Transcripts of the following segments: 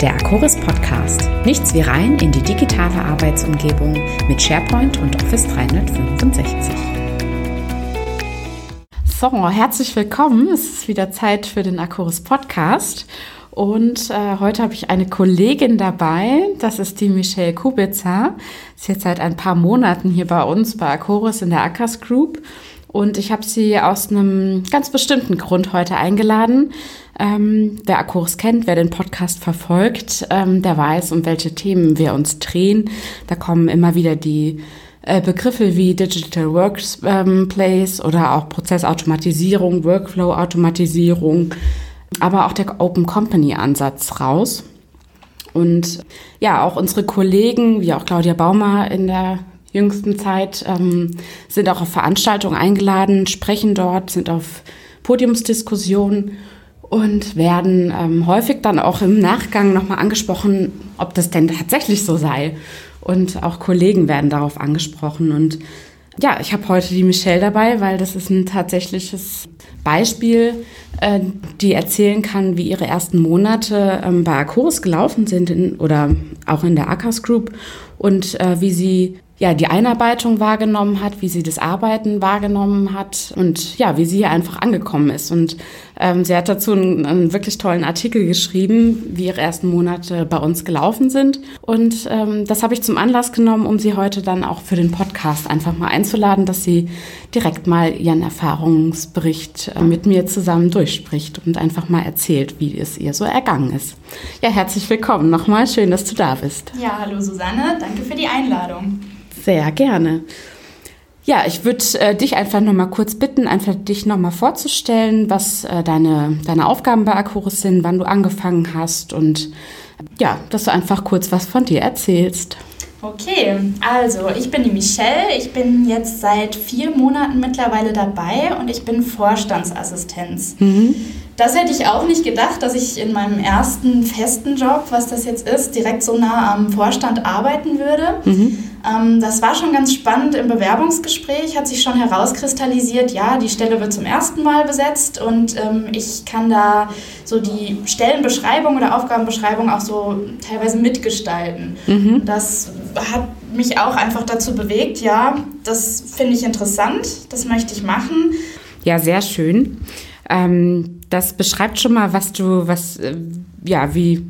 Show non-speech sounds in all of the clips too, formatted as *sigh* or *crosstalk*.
der Akoris Podcast. Nichts wie rein in die digitale Arbeitsumgebung mit SharePoint und Office 365. So, herzlich willkommen. Es ist wieder Zeit für den Akoris Podcast. Und äh, heute habe ich eine Kollegin dabei, das ist die Michelle Kubitzer. Sie ist jetzt seit ein paar Monaten hier bei uns bei Akoris in der Akas Group. Und ich habe sie aus einem ganz bestimmten Grund heute eingeladen. Ähm, wer Akoris kennt, wer den Podcast verfolgt, ähm, der weiß, um welche Themen wir uns drehen. Da kommen immer wieder die äh, Begriffe wie Digital Workplace ähm, oder auch Prozessautomatisierung, Workflow-Automatisierung aber auch der Open Company Ansatz raus. Und ja, auch unsere Kollegen, wie auch Claudia Baumer in der jüngsten Zeit, ähm, sind auch auf Veranstaltungen eingeladen, sprechen dort, sind auf Podiumsdiskussionen und werden ähm, häufig dann auch im Nachgang nochmal angesprochen, ob das denn tatsächlich so sei. Und auch Kollegen werden darauf angesprochen. Und ja, ich habe heute die Michelle dabei, weil das ist ein tatsächliches Beispiel, äh, die erzählen kann, wie ihre ersten Monate ähm, bei Acoris gelaufen sind in, oder auch in der Akas Group und äh, wie sie ja, die Einarbeitung wahrgenommen hat, wie sie das Arbeiten wahrgenommen hat und ja, wie sie hier einfach angekommen ist. Und ähm, sie hat dazu einen, einen, wirklich tollen Artikel geschrieben, wie ihre ersten Monate bei uns gelaufen sind. Und ähm, das habe ich zum Anlass genommen, um sie heute dann auch für den Podcast einfach mal einzuladen, dass sie direkt mal ihren Erfahrungsbericht äh, mit mir zusammen durchspricht und einfach mal erzählt, wie es ihr so ergangen ist. Ja, herzlich willkommen nochmal. Schön, dass du da bist. Ja, hallo Susanne. Danke für die Einladung. Sehr gerne. Ja, ich würde äh, dich einfach noch mal kurz bitten, einfach dich noch mal vorzustellen, was äh, deine, deine Aufgaben bei Akurus sind, wann du angefangen hast und ja, dass du einfach kurz was von dir erzählst. Okay, also ich bin die Michelle, ich bin jetzt seit vier Monaten mittlerweile dabei und ich bin Vorstandsassistenz. Mhm. Das hätte ich auch nicht gedacht, dass ich in meinem ersten festen Job, was das jetzt ist, direkt so nah am Vorstand arbeiten würde. Mhm. Ähm, das war schon ganz spannend im Bewerbungsgespräch, hat sich schon herauskristallisiert, ja, die Stelle wird zum ersten Mal besetzt und ähm, ich kann da so die Stellenbeschreibung oder Aufgabenbeschreibung auch so teilweise mitgestalten. Mhm. Das hat mich auch einfach dazu bewegt, ja, das finde ich interessant, das möchte ich machen. Ja, sehr schön. Ähm, das beschreibt schon mal, was du, was, äh, ja, wie,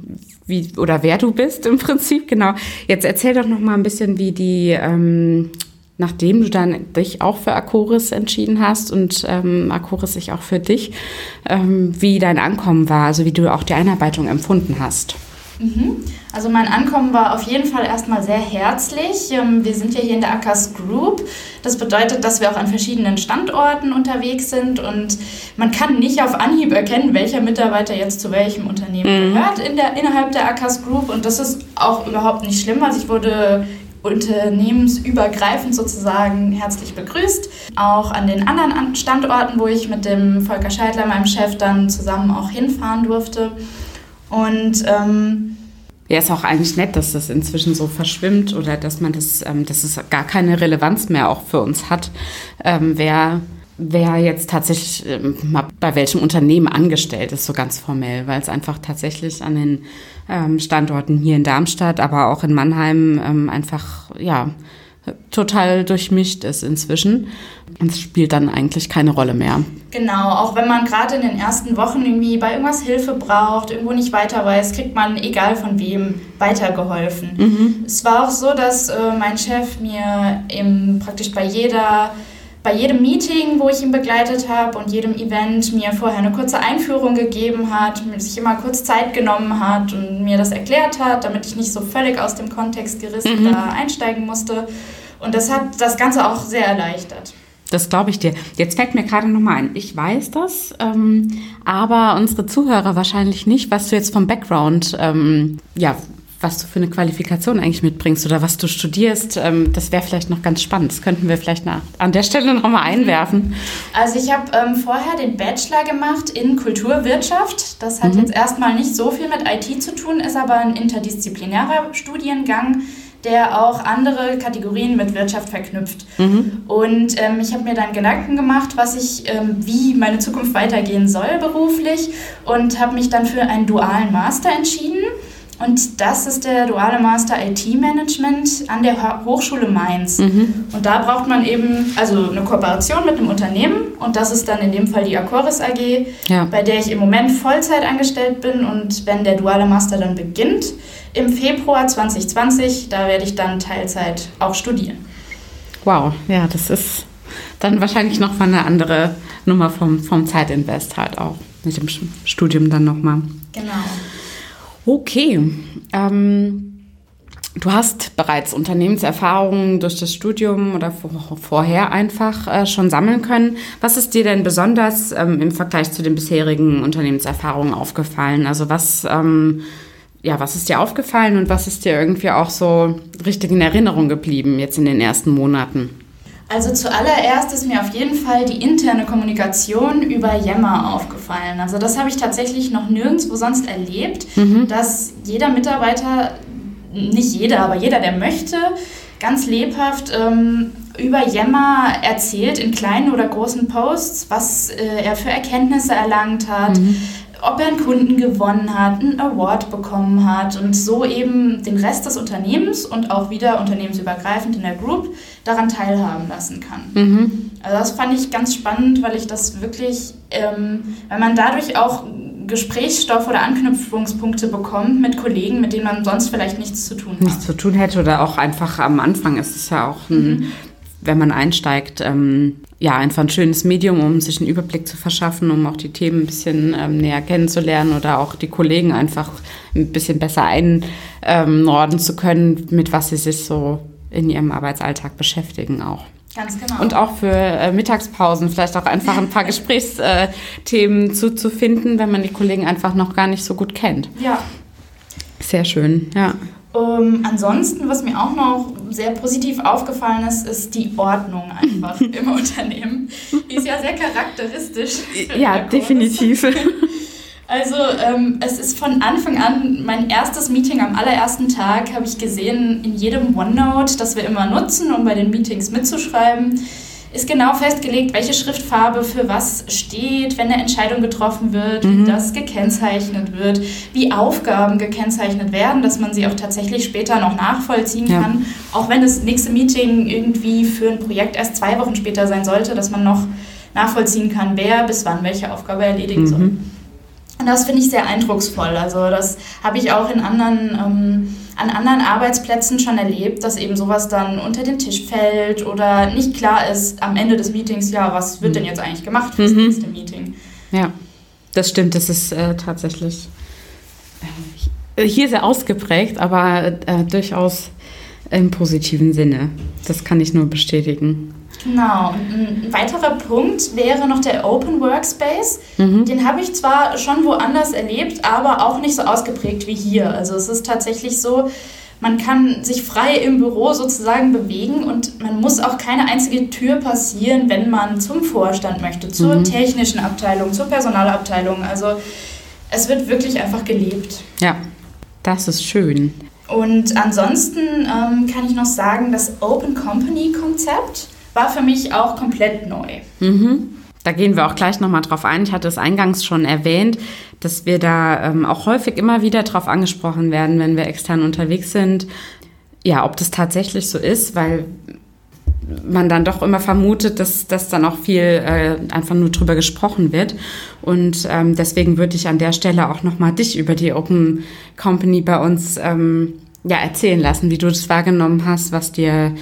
wie oder wer du bist im Prinzip, genau. Jetzt erzähl doch noch mal ein bisschen, wie die, ähm, nachdem du dann dich auch für Akoris entschieden hast und ähm, Akoris sich auch für dich, ähm, wie dein Ankommen war, also wie du auch die Einarbeitung empfunden hast. Mhm. Also mein Ankommen war auf jeden Fall erstmal sehr herzlich. Ähm, wir sind ja hier in der Akas Group. Das bedeutet, dass wir auch an verschiedenen Standorten unterwegs sind und man kann nicht auf Anhieb erkennen, welcher Mitarbeiter jetzt zu welchem Unternehmen mhm. gehört in der, innerhalb der Akas Group und das ist auch überhaupt nicht schlimm. Also ich wurde unternehmensübergreifend sozusagen herzlich begrüßt. Auch an den anderen Standorten, wo ich mit dem Volker Scheidler, meinem Chef, dann zusammen auch hinfahren durfte. Und ähm, ja, ist auch eigentlich nett, dass das inzwischen so verschwimmt oder dass man das, ähm, dass es gar keine Relevanz mehr auch für uns hat, ähm, wer, wer jetzt tatsächlich ähm, bei welchem Unternehmen angestellt ist, so ganz formell, weil es einfach tatsächlich an den ähm, Standorten hier in Darmstadt, aber auch in Mannheim ähm, einfach, ja, total durchmischt ist inzwischen. Und es spielt dann eigentlich keine Rolle mehr. Genau, auch wenn man gerade in den ersten Wochen irgendwie bei irgendwas Hilfe braucht, irgendwo nicht weiter weiß, kriegt man, egal von wem, weitergeholfen. Mhm. Es war auch so, dass äh, mein Chef mir eben praktisch bei jeder bei jedem Meeting, wo ich ihn begleitet habe und jedem Event mir vorher eine kurze Einführung gegeben hat, sich immer kurz Zeit genommen hat und mir das erklärt hat, damit ich nicht so völlig aus dem Kontext gerissen mhm. da einsteigen musste. Und das hat das Ganze auch sehr erleichtert. Das glaube ich dir. Jetzt fällt mir gerade nochmal ein. Ich weiß das, ähm, aber unsere Zuhörer wahrscheinlich nicht, was du jetzt vom Background, ähm, ja, was du für eine Qualifikation eigentlich mitbringst oder was du studierst. Ähm, das wäre vielleicht noch ganz spannend. Das könnten wir vielleicht nach, an der Stelle nochmal einwerfen. Also ich habe ähm, vorher den Bachelor gemacht in Kulturwirtschaft. Das hat mhm. jetzt erstmal nicht so viel mit IT zu tun, ist aber ein interdisziplinärer Studiengang der auch andere Kategorien mit Wirtschaft verknüpft. Mhm. Und ähm, ich habe mir dann Gedanken gemacht, was ich, ähm, wie meine Zukunft weitergehen soll beruflich und habe mich dann für einen dualen Master entschieden. Und das ist der duale Master IT-Management an der Hochschule Mainz. Mhm. Und da braucht man eben also eine Kooperation mit einem Unternehmen. Und das ist dann in dem Fall die Acoris AG, ja. bei der ich im Moment Vollzeit angestellt bin. Und wenn der duale Master dann beginnt, im Februar 2020, da werde ich dann Teilzeit auch studieren. Wow, ja, das ist dann wahrscheinlich noch mal eine andere Nummer vom, vom Zeitinvest halt auch mit dem Studium dann nochmal. Genau. Okay. Ähm, du hast bereits Unternehmenserfahrungen durch das Studium oder vorher einfach äh, schon sammeln können. Was ist dir denn besonders ähm, im Vergleich zu den bisherigen Unternehmenserfahrungen aufgefallen? Also was, ähm, ja, was ist dir aufgefallen und was ist dir irgendwie auch so richtig in Erinnerung geblieben jetzt in den ersten Monaten? Also zuallererst ist mir auf jeden Fall die interne Kommunikation über Yammer aufgefallen. Also das habe ich tatsächlich noch nirgendwo sonst erlebt, mhm. dass jeder Mitarbeiter, nicht jeder, aber jeder, der möchte, ganz lebhaft ähm, über Yammer erzählt in kleinen oder großen Posts, was äh, er für Erkenntnisse erlangt hat. Mhm ob er einen Kunden gewonnen hat, einen Award bekommen hat und so eben den Rest des Unternehmens und auch wieder unternehmensübergreifend in der Group daran teilhaben lassen kann. Mhm. Also das fand ich ganz spannend, weil ich das wirklich, ähm, weil man dadurch auch Gesprächsstoff oder Anknüpfungspunkte bekommt mit Kollegen, mit denen man sonst vielleicht nichts zu tun hat. Nichts zu tun hätte oder auch einfach am Anfang ist es ja auch ein, mhm wenn man einsteigt, ähm, ja, einfach ein schönes Medium, um sich einen Überblick zu verschaffen, um auch die Themen ein bisschen ähm, näher kennenzulernen oder auch die Kollegen einfach ein bisschen besser einordnen zu können, mit was sie sich so in ihrem Arbeitsalltag beschäftigen auch. Ganz genau. Und auch für äh, Mittagspausen vielleicht auch einfach ein paar *laughs* Gesprächsthemen zu, zu finden, wenn man die Kollegen einfach noch gar nicht so gut kennt. Ja. Sehr schön, ja. Um, ansonsten, was mir auch noch sehr positiv aufgefallen ist, ist die Ordnung einfach *laughs* im Unternehmen. Die ist ja sehr charakteristisch. Ja, definitiv. *laughs* Also ähm, es ist von Anfang an mein erstes Meeting am allerersten Tag, habe ich gesehen in jedem OneNote, das wir immer nutzen, um bei den Meetings mitzuschreiben ist genau festgelegt, welche Schriftfarbe für was steht, wenn eine Entscheidung getroffen wird, mhm. wie das gekennzeichnet wird, wie Aufgaben gekennzeichnet werden, dass man sie auch tatsächlich später noch nachvollziehen ja. kann. Auch wenn das nächste Meeting irgendwie für ein Projekt erst zwei Wochen später sein sollte, dass man noch nachvollziehen kann, wer bis wann welche Aufgabe erledigen mhm. soll. Und das finde ich sehr eindrucksvoll. Also das habe ich auch in anderen ähm, an anderen Arbeitsplätzen schon erlebt, dass eben sowas dann unter den Tisch fällt oder nicht klar ist am Ende des Meetings, ja, was wird denn jetzt eigentlich gemacht für das mhm. nächste Meeting? Ja, das stimmt, das ist äh, tatsächlich äh, hier sehr ausgeprägt, aber äh, durchaus im positiven Sinne. Das kann ich nur bestätigen. Genau. Ein weiterer Punkt wäre noch der Open Workspace. Mhm. Den habe ich zwar schon woanders erlebt, aber auch nicht so ausgeprägt wie hier. Also es ist tatsächlich so, man kann sich frei im Büro sozusagen bewegen und man muss auch keine einzige Tür passieren, wenn man zum Vorstand möchte, zur mhm. technischen Abteilung, zur Personalabteilung. Also es wird wirklich einfach gelebt. Ja, das ist schön. Und ansonsten ähm, kann ich noch sagen, das Open Company Konzept war für mich auch komplett neu. Mhm. Da gehen wir auch gleich nochmal drauf ein. Ich hatte es eingangs schon erwähnt, dass wir da ähm, auch häufig immer wieder drauf angesprochen werden, wenn wir extern unterwegs sind. Ja, ob das tatsächlich so ist, weil man dann doch immer vermutet, dass, dass dann auch viel äh, einfach nur drüber gesprochen wird. Und ähm, deswegen würde ich an der Stelle auch nochmal dich über die Open Company bei uns ähm, ja, erzählen lassen, wie du das wahrgenommen hast, was dir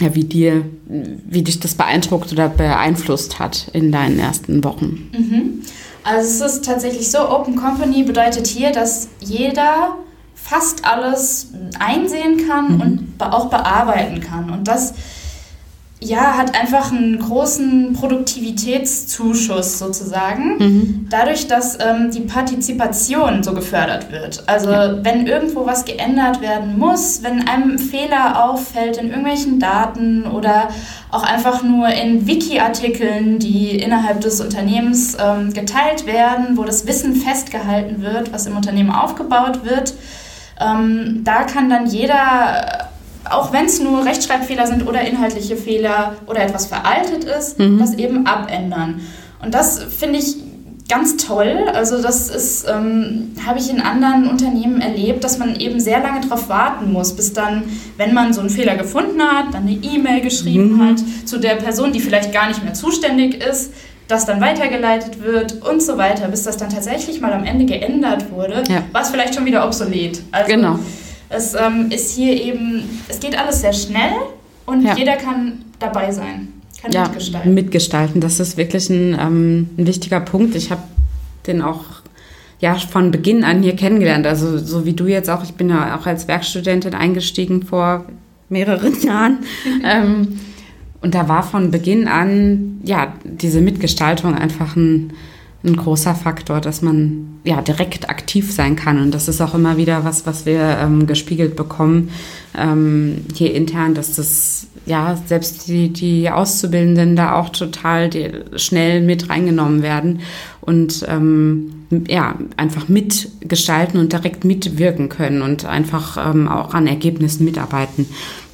ja, wie dir, wie dich das beeindruckt oder beeinflusst hat in deinen ersten Wochen. Mhm. Also es ist tatsächlich so, Open Company bedeutet hier, dass jeder fast alles einsehen kann mhm. und auch bearbeiten kann. Und das ja, hat einfach einen großen Produktivitätszuschuss sozusagen, mhm. dadurch, dass ähm, die Partizipation so gefördert wird. Also ja. wenn irgendwo was geändert werden muss, wenn einem Fehler auffällt in irgendwelchen Daten oder auch einfach nur in Wiki-Artikeln, die innerhalb des Unternehmens ähm, geteilt werden, wo das Wissen festgehalten wird, was im Unternehmen aufgebaut wird, ähm, da kann dann jeder auch wenn es nur Rechtschreibfehler sind oder inhaltliche Fehler oder etwas veraltet ist, mhm. das eben abändern. Und das finde ich ganz toll. Also das ist, ähm, habe ich in anderen Unternehmen erlebt, dass man eben sehr lange darauf warten muss, bis dann, wenn man so einen Fehler gefunden hat, dann eine E-Mail geschrieben mhm. hat zu der Person, die vielleicht gar nicht mehr zuständig ist, das dann weitergeleitet wird und so weiter, bis das dann tatsächlich mal am Ende geändert wurde, ja. war es vielleicht schon wieder obsolet. Also genau. Es ähm, ist hier eben, es geht alles sehr schnell und ja. jeder kann dabei sein kann ja, mitgestalten. Mitgestalten, das ist wirklich ein, ähm, ein wichtiger Punkt. Ich habe den auch ja von Beginn an hier kennengelernt. Also so wie du jetzt auch, ich bin ja auch als Werkstudentin eingestiegen vor mehreren *laughs* Jahren. ähm, und da war von Beginn an ja diese Mitgestaltung einfach ein, ein großer Faktor, dass man ja direkt aktiv sein kann. Und das ist auch immer wieder was, was wir ähm, gespiegelt bekommen ähm, hier intern, dass das ja, selbst die, die Auszubildenden da auch total schnell mit reingenommen werden und ähm, ja, einfach mitgestalten und direkt mitwirken können und einfach ähm, auch an Ergebnissen mitarbeiten.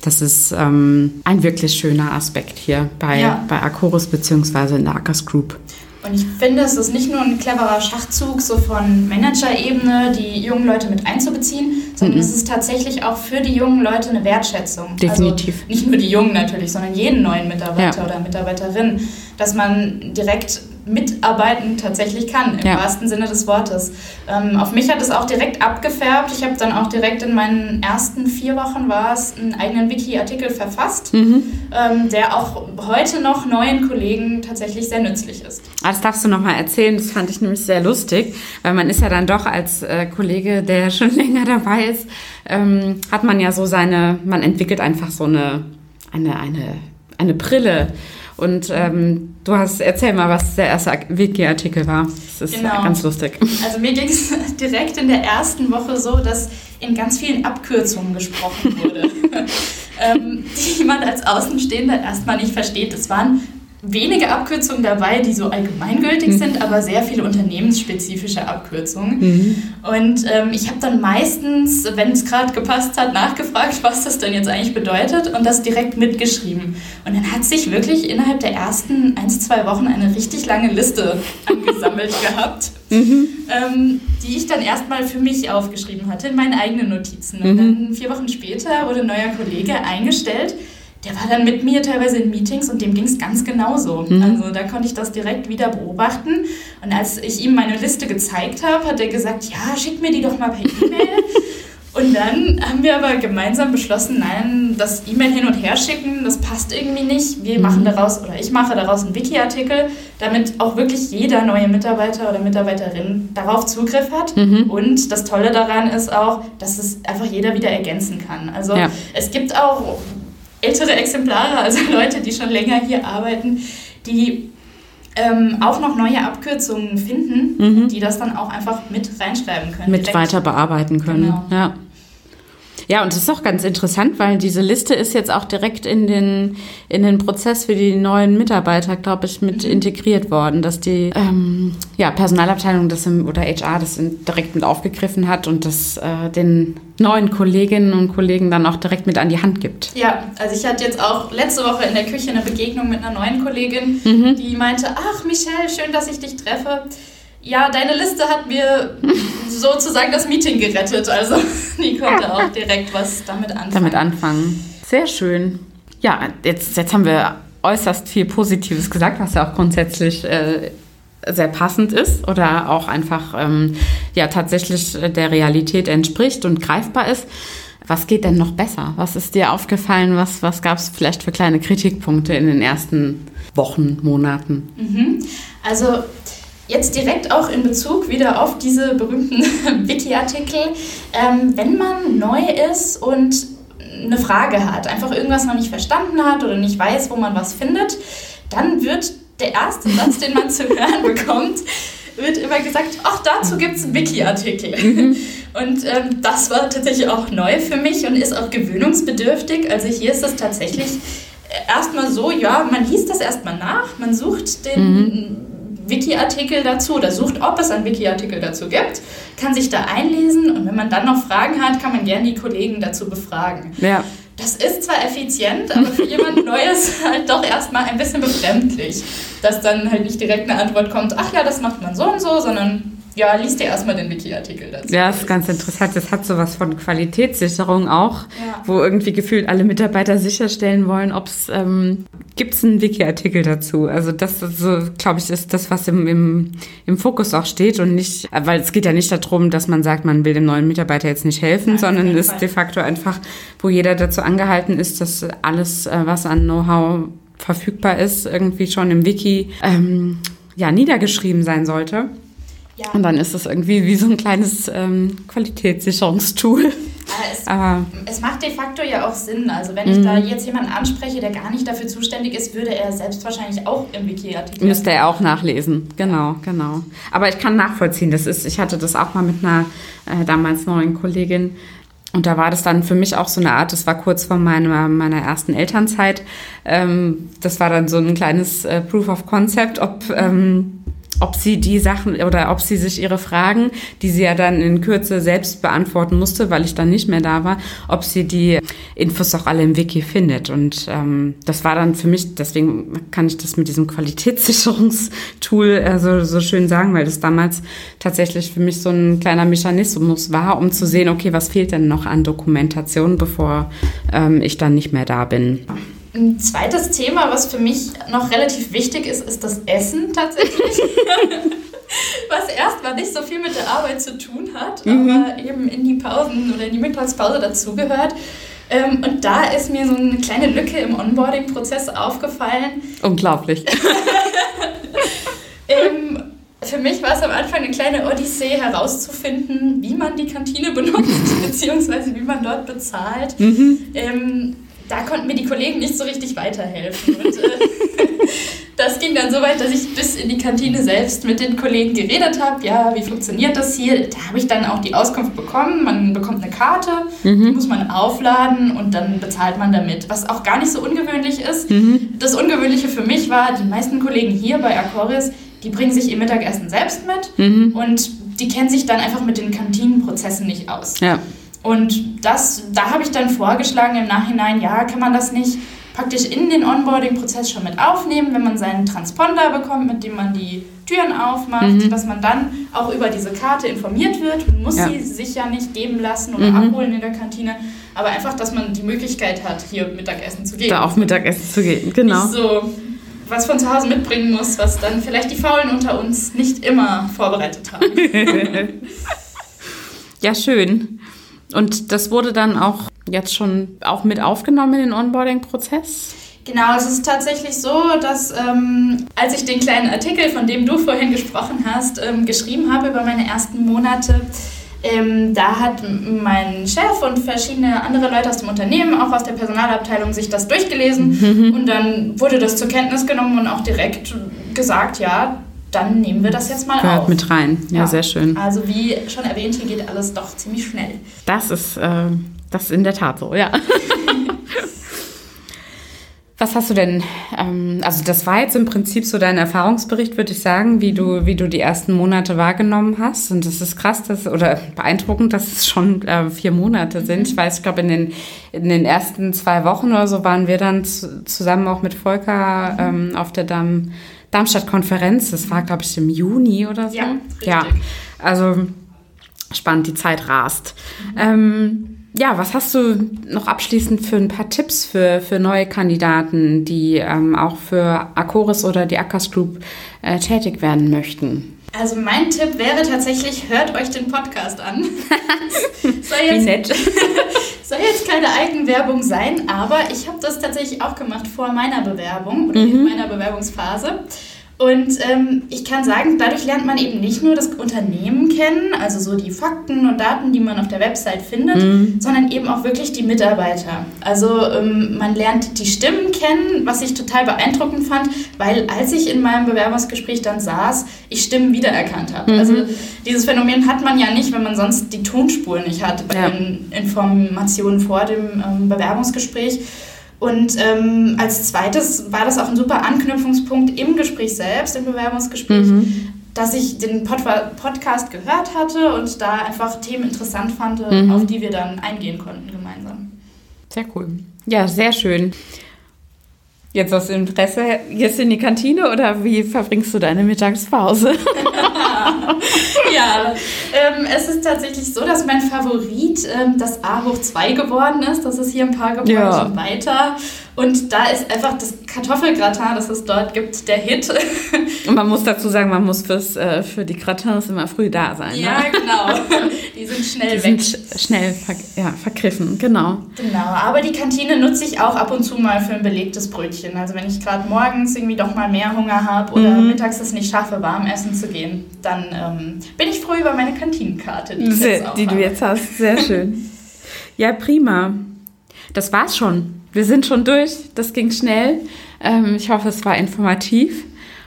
Das ist ähm, ein wirklich schöner Aspekt hier bei, ja. bei Acorus beziehungsweise in der Ackers Group. Und ich finde, es ist nicht nur ein cleverer Schachzug so von Managerebene, die jungen Leute mit einzubeziehen, sondern mhm. es ist tatsächlich auch für die jungen Leute eine Wertschätzung. Definitiv. Also nicht nur die Jungen natürlich, sondern jeden neuen Mitarbeiter ja. oder Mitarbeiterin, dass man direkt mitarbeiten tatsächlich kann, im ja. wahrsten Sinne des Wortes. Ähm, auf mich hat es auch direkt abgefärbt. Ich habe dann auch direkt in meinen ersten vier Wochen war es einen eigenen Wiki-Artikel verfasst, mhm. ähm, der auch heute noch neuen Kollegen tatsächlich sehr nützlich ist. Ah, das darfst du nochmal erzählen, das fand ich nämlich sehr lustig, weil man ist ja dann doch als äh, Kollege, der *laughs* schon länger dabei ist, ähm, hat man ja so seine, man entwickelt einfach so eine, eine, eine, eine Brille und ähm, du hast, erzähl mal, was der erste Wiki-Artikel war. Das ist genau. ganz lustig. Also mir ging es *laughs* direkt in der ersten Woche so, dass in ganz vielen Abkürzungen gesprochen wurde, *laughs* ähm, die man als Außenstehender erstmal nicht versteht. Es waren wenige Abkürzungen dabei, die so allgemeingültig mhm. sind, aber sehr viele unternehmensspezifische Abkürzungen. Mhm. Und ähm, ich habe dann meistens, wenn es gerade gepasst hat, nachgefragt, *laughs* was das denn jetzt eigentlich bedeutet und das direkt mitgeschrieben. Und dann hat sich wirklich innerhalb der ersten ein, zwei Wochen eine richtig lange Liste *laughs* angesammelt gehabt, mhm. ähm, die ich dann erstmal für mich aufgeschrieben hatte in meinen eigenen Notizen. Und mhm. dann vier Wochen später wurde ein neuer Kollege eingestellt, der war dann mit mir teilweise in Meetings und dem ging es ganz genauso. Mhm. Also da konnte ich das direkt wieder beobachten. Und als ich ihm meine Liste gezeigt habe, hat er gesagt, ja, schick mir die doch mal per E-Mail. *laughs* und dann haben wir aber gemeinsam beschlossen, nein, das E-Mail hin und her schicken, das passt irgendwie nicht. Wir mhm. machen daraus, oder ich mache daraus einen Wiki-Artikel, damit auch wirklich jeder neue Mitarbeiter oder Mitarbeiterin darauf Zugriff hat. Mhm. Und das Tolle daran ist auch, dass es einfach jeder wieder ergänzen kann. Also ja. es gibt auch ältere Exemplare, also *laughs* Leute, die schon länger hier arbeiten, die ähm, auch noch neue Abkürzungen finden, mhm. die das dann auch einfach mit reinschreiben können. Mit direkt. weiter bearbeiten können. Genau. Ja. Ja, und das ist auch ganz interessant, weil diese Liste ist jetzt auch direkt in den, in den Prozess für die neuen Mitarbeiter, glaube ich, mit mhm. integriert worden, dass die ähm, ja, Personalabteilung das im, oder HR das direkt mit aufgegriffen hat und das äh, den neuen Kolleginnen und Kollegen dann auch direkt mit an die Hand gibt. Ja, also ich hatte jetzt auch letzte Woche in der Küche eine Begegnung mit einer neuen Kollegin, mhm. die meinte, ach Michelle, schön, dass ich dich treffe. Ja, deine Liste hat mir sozusagen das Meeting gerettet. Also *laughs* die konnte auch direkt was damit anfangen. Damit anfangen. Sehr schön. Ja, jetzt, jetzt haben wir äußerst viel Positives gesagt, was ja auch grundsätzlich äh, sehr passend ist oder auch einfach ähm, ja tatsächlich der Realität entspricht und greifbar ist. Was geht denn noch besser? Was ist dir aufgefallen? Was, was gab es vielleicht für kleine Kritikpunkte in den ersten Wochen, Monaten? Mhm. Also Jetzt direkt auch in Bezug wieder auf diese berühmten *laughs* Wiki-Artikel. Ähm, wenn man neu ist und eine Frage hat, einfach irgendwas noch nicht verstanden hat oder nicht weiß, wo man was findet, dann wird der erste Satz, den man zu hören *laughs* bekommt, wird immer gesagt, ach, dazu gibt es einen Wiki-Artikel. Mhm. Und ähm, das war tatsächlich auch neu für mich und ist auch gewöhnungsbedürftig. Also hier ist es tatsächlich erstmal so, ja, man liest das erstmal nach, man sucht den mhm. Wiki-Artikel dazu oder sucht, ob es einen Wiki-Artikel dazu gibt, kann sich da einlesen und wenn man dann noch Fragen hat, kann man gerne die Kollegen dazu befragen. Ja. das ist zwar effizient, aber für jemand Neues *laughs* halt doch erstmal ein bisschen befremdlich, dass dann halt nicht direkt eine Antwort kommt, ach ja, das macht man so und so, sondern ja, liest dir erstmal den Wiki-Artikel dazu. Ja, das ist ganz interessant. Das hat sowas von Qualitätssicherung auch, ja. wo irgendwie gefühlt alle Mitarbeiter sicherstellen wollen, ob es ähm, gibt es einen Wiki-Artikel dazu. Also das so, glaube ich, ist das, was im, im, im Fokus auch steht und nicht, weil es geht ja nicht darum, dass man sagt, man will dem neuen Mitarbeiter jetzt nicht helfen, Nein, sondern es ist de facto einfach, wo jeder dazu angehalten ist, dass alles, äh, was an Know-how verfügbar ist, irgendwie schon im Wiki ähm, ja, niedergeschrieben sein sollte. Ja. Und dann ist es irgendwie wie so ein kleines ähm, Qualitätssicherungstool. Es, Aber es macht de facto ja auch Sinn. Also wenn ich mhm. da jetzt jemanden anspreche, der gar nicht dafür zuständig ist, würde er selbst wahrscheinlich auch im Wiki-Artikel. Müsste er auch nachlesen. Genau, genau. Aber ich kann nachvollziehen. Das ist, ich hatte das auch mal mit einer äh, damals neuen Kollegin. Und da war das dann für mich auch so eine Art, das war kurz vor meiner, meiner ersten Elternzeit. Ähm, das war dann so ein kleines äh, Proof of Concept, ob ähm, ob sie die Sachen oder ob sie sich ihre Fragen, die sie ja dann in Kürze selbst beantworten musste, weil ich dann nicht mehr da war, ob sie die Infos auch alle im Wiki findet. Und ähm, das war dann für mich, deswegen kann ich das mit diesem Qualitätssicherungstool äh, so, so schön sagen, weil das damals tatsächlich für mich so ein kleiner Mechanismus war, um zu sehen, okay, was fehlt denn noch an Dokumentation, bevor ähm, ich dann nicht mehr da bin. Ein zweites Thema, was für mich noch relativ wichtig ist, ist das Essen tatsächlich. *laughs* was erstmal nicht so viel mit der Arbeit zu tun hat, mhm. aber eben in die Pausen oder in die Mittagspause dazugehört. Ähm, und da ist mir so eine kleine Lücke im Onboarding-Prozess aufgefallen. Unglaublich. *laughs* ähm, für mich war es am Anfang eine kleine Odyssee herauszufinden, wie man die Kantine benutzt, *laughs* beziehungsweise wie man dort bezahlt. Mhm. Ähm, da konnten mir die Kollegen nicht so richtig weiterhelfen. Und, äh, *laughs* das ging dann so weit, dass ich bis in die Kantine selbst mit den Kollegen geredet habe. Ja, wie funktioniert das hier? Da habe ich dann auch die Auskunft bekommen. Man bekommt eine Karte, mhm. die muss man aufladen und dann bezahlt man damit. Was auch gar nicht so ungewöhnlich ist. Mhm. Das Ungewöhnliche für mich war, die meisten Kollegen hier bei Acoris, die bringen sich ihr Mittagessen selbst mit mhm. und die kennen sich dann einfach mit den Kantinenprozessen nicht aus. Ja. Und das, da habe ich dann vorgeschlagen im Nachhinein, ja, kann man das nicht praktisch in den Onboarding-Prozess schon mit aufnehmen, wenn man seinen Transponder bekommt, mit dem man die Türen aufmacht, mhm. dass man dann auch über diese Karte informiert wird. Man muss ja. sie sich ja nicht geben lassen oder mhm. abholen in der Kantine, aber einfach, dass man die Möglichkeit hat, hier Mittagessen zu gehen. Da auch Mittagessen zu gehen, genau. Nicht so was von zu Hause mitbringen muss, was dann vielleicht die Faulen unter uns nicht immer vorbereitet haben. *laughs* ja, schön. Und das wurde dann auch jetzt schon auch mit aufgenommen in den Onboarding-Prozess? Genau, es ist tatsächlich so, dass ähm, als ich den kleinen Artikel, von dem du vorhin gesprochen hast, ähm, geschrieben habe über meine ersten Monate, ähm, da hat mein Chef und verschiedene andere Leute aus dem Unternehmen, auch aus der Personalabteilung, sich das durchgelesen mhm. *laughs* und dann wurde das zur Kenntnis genommen und auch direkt gesagt, ja, dann nehmen wir das jetzt mal Gehört auf. mit rein. Ja, ja, sehr schön. Also wie schon erwähnt, hier geht alles doch ziemlich schnell. Das ist, äh, das ist in der Tat so, ja. *laughs* Was hast du denn, ähm, also das war jetzt im Prinzip so dein Erfahrungsbericht, würde ich sagen, wie du, wie du die ersten Monate wahrgenommen hast. Und das ist krass, dass, oder beeindruckend, dass es schon äh, vier Monate sind. Ich weiß, ich glaube, in den, in den ersten zwei Wochen oder so waren wir dann zusammen auch mit Volker ähm, auf der Damm Darmstadt-Konferenz. Das war, glaube ich, im Juni oder so. Ja, richtig. ja also spannend, die Zeit rast. Mhm. Ähm, ja, was hast du noch abschließend für ein paar Tipps für, für neue Kandidaten, die ähm, auch für Acoris oder die Ackers Group äh, tätig werden möchten? Also mein Tipp wäre tatsächlich, hört euch den Podcast an. *laughs* soll jetzt, Wie nett. *laughs* soll jetzt keine Eigenwerbung sein, aber ich habe das tatsächlich auch gemacht vor meiner Bewerbung oder mhm. in meiner Bewerbungsphase. Und ähm, ich kann sagen, dadurch lernt man eben nicht nur das Unternehmen kennen, also so die Fakten und Daten, die man auf der Website findet, mhm. sondern eben auch wirklich die Mitarbeiter. Also ähm, man lernt die Stimmen kennen, was ich total beeindruckend fand, weil als ich in meinem Bewerbungsgespräch dann saß, ich Stimmen wiedererkannt habe. Mhm. Also dieses Phänomen hat man ja nicht, wenn man sonst die Tonspur nicht hat bei ja. den Informationen vor dem ähm, Bewerbungsgespräch. Und ähm, als zweites war das auch ein super Anknüpfungspunkt im Gespräch selbst, im Bewerbungsgespräch, mhm. dass ich den Pod Podcast gehört hatte und da einfach Themen interessant fand, mhm. auf die wir dann eingehen konnten gemeinsam. Sehr cool. Ja, sehr schön. Jetzt aus Interesse, gehst du in die Kantine oder wie verbringst du deine Mittagspause? *laughs* *laughs* ja, ähm, es ist tatsächlich so, dass mein Favorit ähm, das A hoch 2 geworden ist. Das ist hier ein paar Gebäude ja. weiter. Und da ist einfach das Kartoffelgratin, das es dort gibt, der Hit. Und man muss dazu sagen, man muss fürs, äh, für die Gratins immer früh da sein. Ja, ne? genau. *laughs* Die sind schnell die weg. Sind schnell ver ja, vergriffen, genau. Genau, aber die Kantine nutze ich auch ab und zu mal für ein belegtes Brötchen. Also wenn ich gerade morgens irgendwie doch mal mehr Hunger habe oder mhm. mittags es nicht schaffe, warm essen zu gehen, dann ähm, bin ich froh über meine Kantinenkarte, die, die du jetzt hast. Sehr schön. ja, prima. Das war's schon. Wir sind schon durch. Das ging schnell. Ähm, ich hoffe, es war informativ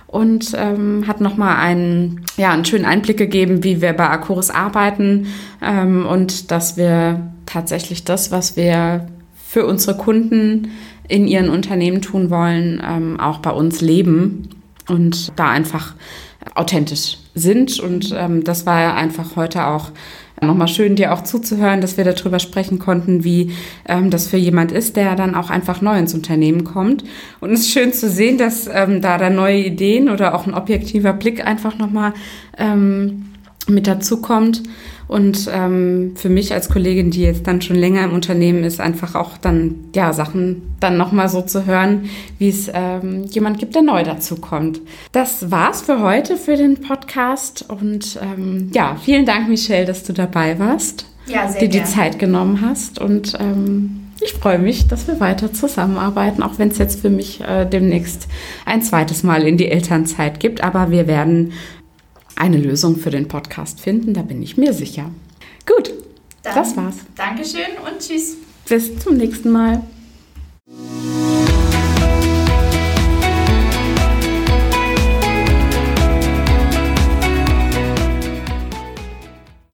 und ähm, hat nochmal einen, ja, einen schönen Einblick gegeben, wie wir bei Acuris arbeiten ähm, und dass wir tatsächlich das, was wir für unsere Kunden in ihren Unternehmen tun wollen, ähm, auch bei uns leben und da einfach authentisch sind. Und ähm, das war ja einfach heute auch nochmal schön, dir auch zuzuhören, dass wir darüber sprechen konnten, wie ähm, das für jemand ist, der dann auch einfach neu ins Unternehmen kommt. Und es ist schön zu sehen, dass ähm, da dann neue Ideen oder auch ein objektiver Blick einfach nochmal ähm, mit dazu kommt. Und ähm, für mich als Kollegin, die jetzt dann schon länger im Unternehmen ist, einfach auch dann ja Sachen dann nochmal so zu hören, wie es ähm, jemand gibt, der neu dazu kommt. Das war's für heute für den Podcast und ähm, ja, vielen Dank, Michelle, dass du dabei warst, ja, dir die Zeit genommen hast und ähm, ich freue mich, dass wir weiter zusammenarbeiten, auch wenn es jetzt für mich äh, demnächst ein zweites Mal in die Elternzeit gibt. Aber wir werden eine Lösung für den Podcast finden, da bin ich mir sicher. Gut, Dann das war's. Dankeschön und tschüss. Bis zum nächsten Mal.